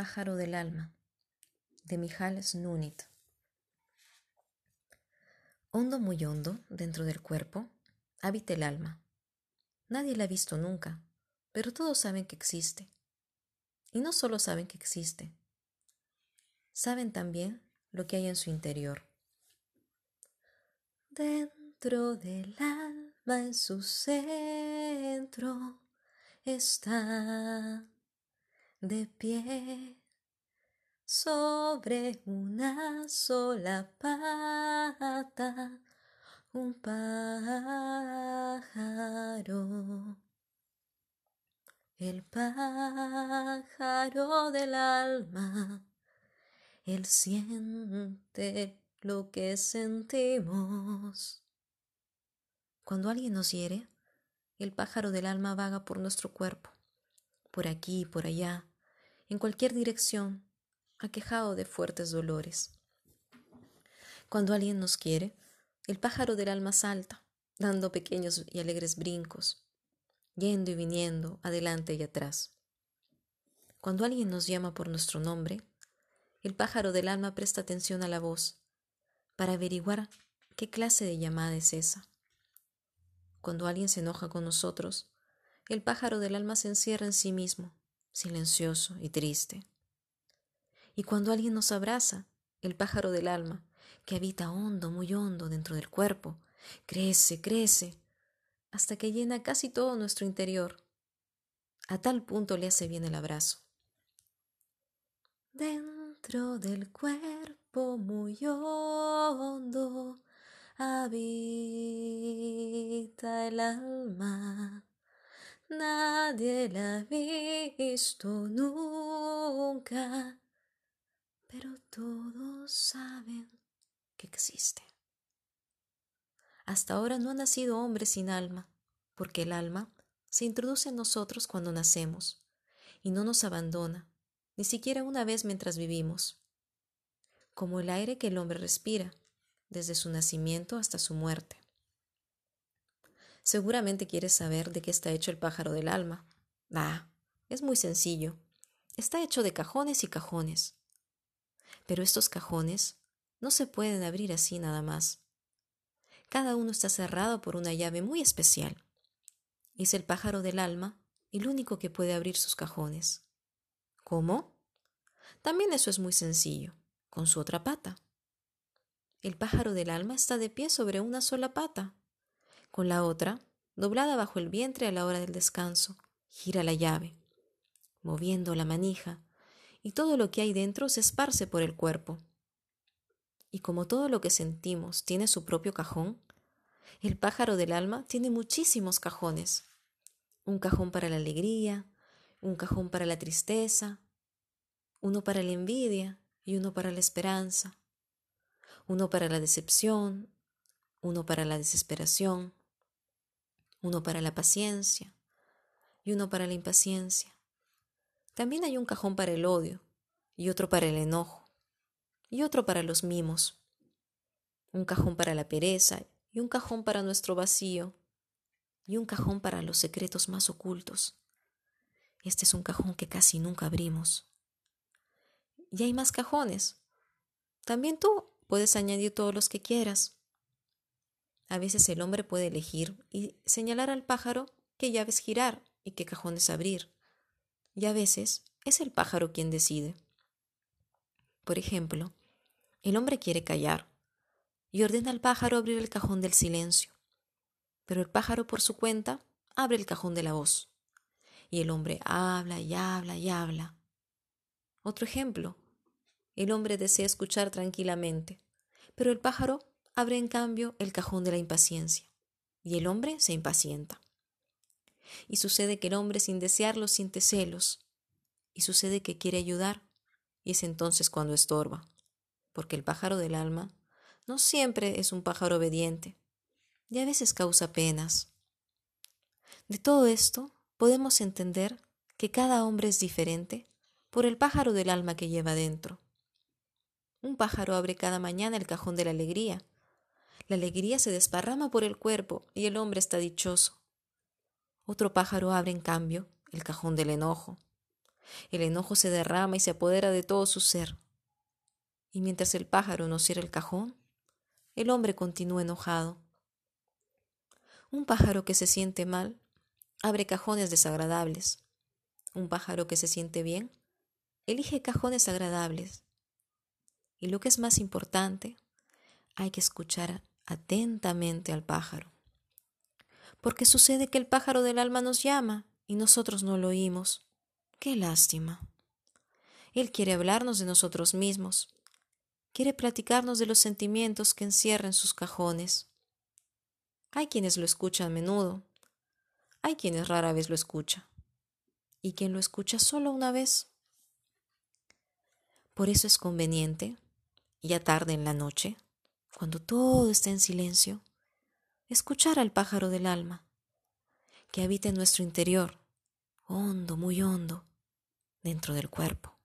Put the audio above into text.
pájaro del alma de Mijal Snunit. Hondo muy hondo dentro del cuerpo habita el alma. Nadie la ha visto nunca, pero todos saben que existe. Y no solo saben que existe, saben también lo que hay en su interior. Dentro del alma, en su centro, está de pie sobre una sola pata un pájaro. El pájaro del alma, él siente lo que sentimos. Cuando alguien nos hiere, el pájaro del alma vaga por nuestro cuerpo, por aquí, por allá, en cualquier dirección, aquejado de fuertes dolores. Cuando alguien nos quiere, el pájaro del alma salta, dando pequeños y alegres brincos, yendo y viniendo, adelante y atrás. Cuando alguien nos llama por nuestro nombre, el pájaro del alma presta atención a la voz para averiguar qué clase de llamada es esa. Cuando alguien se enoja con nosotros, el pájaro del alma se encierra en sí mismo, silencioso y triste. Y cuando alguien nos abraza, el pájaro del alma, que habita hondo, muy hondo dentro del cuerpo, crece, crece, hasta que llena casi todo nuestro interior. A tal punto le hace bien el abrazo. Dentro del cuerpo muy hondo habita el alma. Nadie la ha visto nunca pero todos saben que existe. Hasta ahora no ha nacido hombre sin alma, porque el alma se introduce en nosotros cuando nacemos y no nos abandona, ni siquiera una vez mientras vivimos, como el aire que el hombre respira, desde su nacimiento hasta su muerte. Seguramente quieres saber de qué está hecho el pájaro del alma. Ah, es muy sencillo. Está hecho de cajones y cajones. Pero estos cajones no se pueden abrir así nada más. Cada uno está cerrado por una llave muy especial. Es el pájaro del alma el único que puede abrir sus cajones. ¿Cómo? También eso es muy sencillo, con su otra pata. El pájaro del alma está de pie sobre una sola pata, con la otra doblada bajo el vientre a la hora del descanso. Gira la llave, moviendo la manija y todo lo que hay dentro se esparce por el cuerpo. Y como todo lo que sentimos tiene su propio cajón, el pájaro del alma tiene muchísimos cajones. Un cajón para la alegría, un cajón para la tristeza, uno para la envidia y uno para la esperanza, uno para la decepción, uno para la desesperación, uno para la paciencia y uno para la impaciencia. También hay un cajón para el odio, y otro para el enojo, y otro para los mimos, un cajón para la pereza, y un cajón para nuestro vacío, y un cajón para los secretos más ocultos. Este es un cajón que casi nunca abrimos. Y hay más cajones. También tú puedes añadir todos los que quieras. A veces el hombre puede elegir y señalar al pájaro qué llaves girar y qué cajones abrir y a veces es el pájaro quien decide. Por ejemplo, el hombre quiere callar y ordena al pájaro abrir el cajón del silencio, pero el pájaro por su cuenta abre el cajón de la voz y el hombre habla y habla y habla. Otro ejemplo, el hombre desea escuchar tranquilamente, pero el pájaro abre en cambio el cajón de la impaciencia y el hombre se impacienta. Y sucede que el hombre sin desearlo siente celos. Y sucede que quiere ayudar. Y es entonces cuando estorba. Porque el pájaro del alma no siempre es un pájaro obediente. Y a veces causa penas. De todo esto podemos entender que cada hombre es diferente por el pájaro del alma que lleva dentro. Un pájaro abre cada mañana el cajón de la alegría. La alegría se desparrama por el cuerpo y el hombre está dichoso. Otro pájaro abre, en cambio, el cajón del enojo. El enojo se derrama y se apodera de todo su ser. Y mientras el pájaro no cierra el cajón, el hombre continúa enojado. Un pájaro que se siente mal abre cajones desagradables. Un pájaro que se siente bien elige cajones agradables. Y lo que es más importante, hay que escuchar atentamente al pájaro. Porque sucede que el pájaro del alma nos llama y nosotros no lo oímos. Qué lástima. Él quiere hablarnos de nosotros mismos, quiere platicarnos de los sentimientos que encierra en sus cajones. Hay quienes lo escuchan a menudo, hay quienes rara vez lo escucha, y quien lo escucha solo una vez. Por eso es conveniente, ya tarde en la noche, cuando todo está en silencio, escuchar al pájaro del alma, que habita en nuestro interior, hondo, muy hondo, dentro del cuerpo.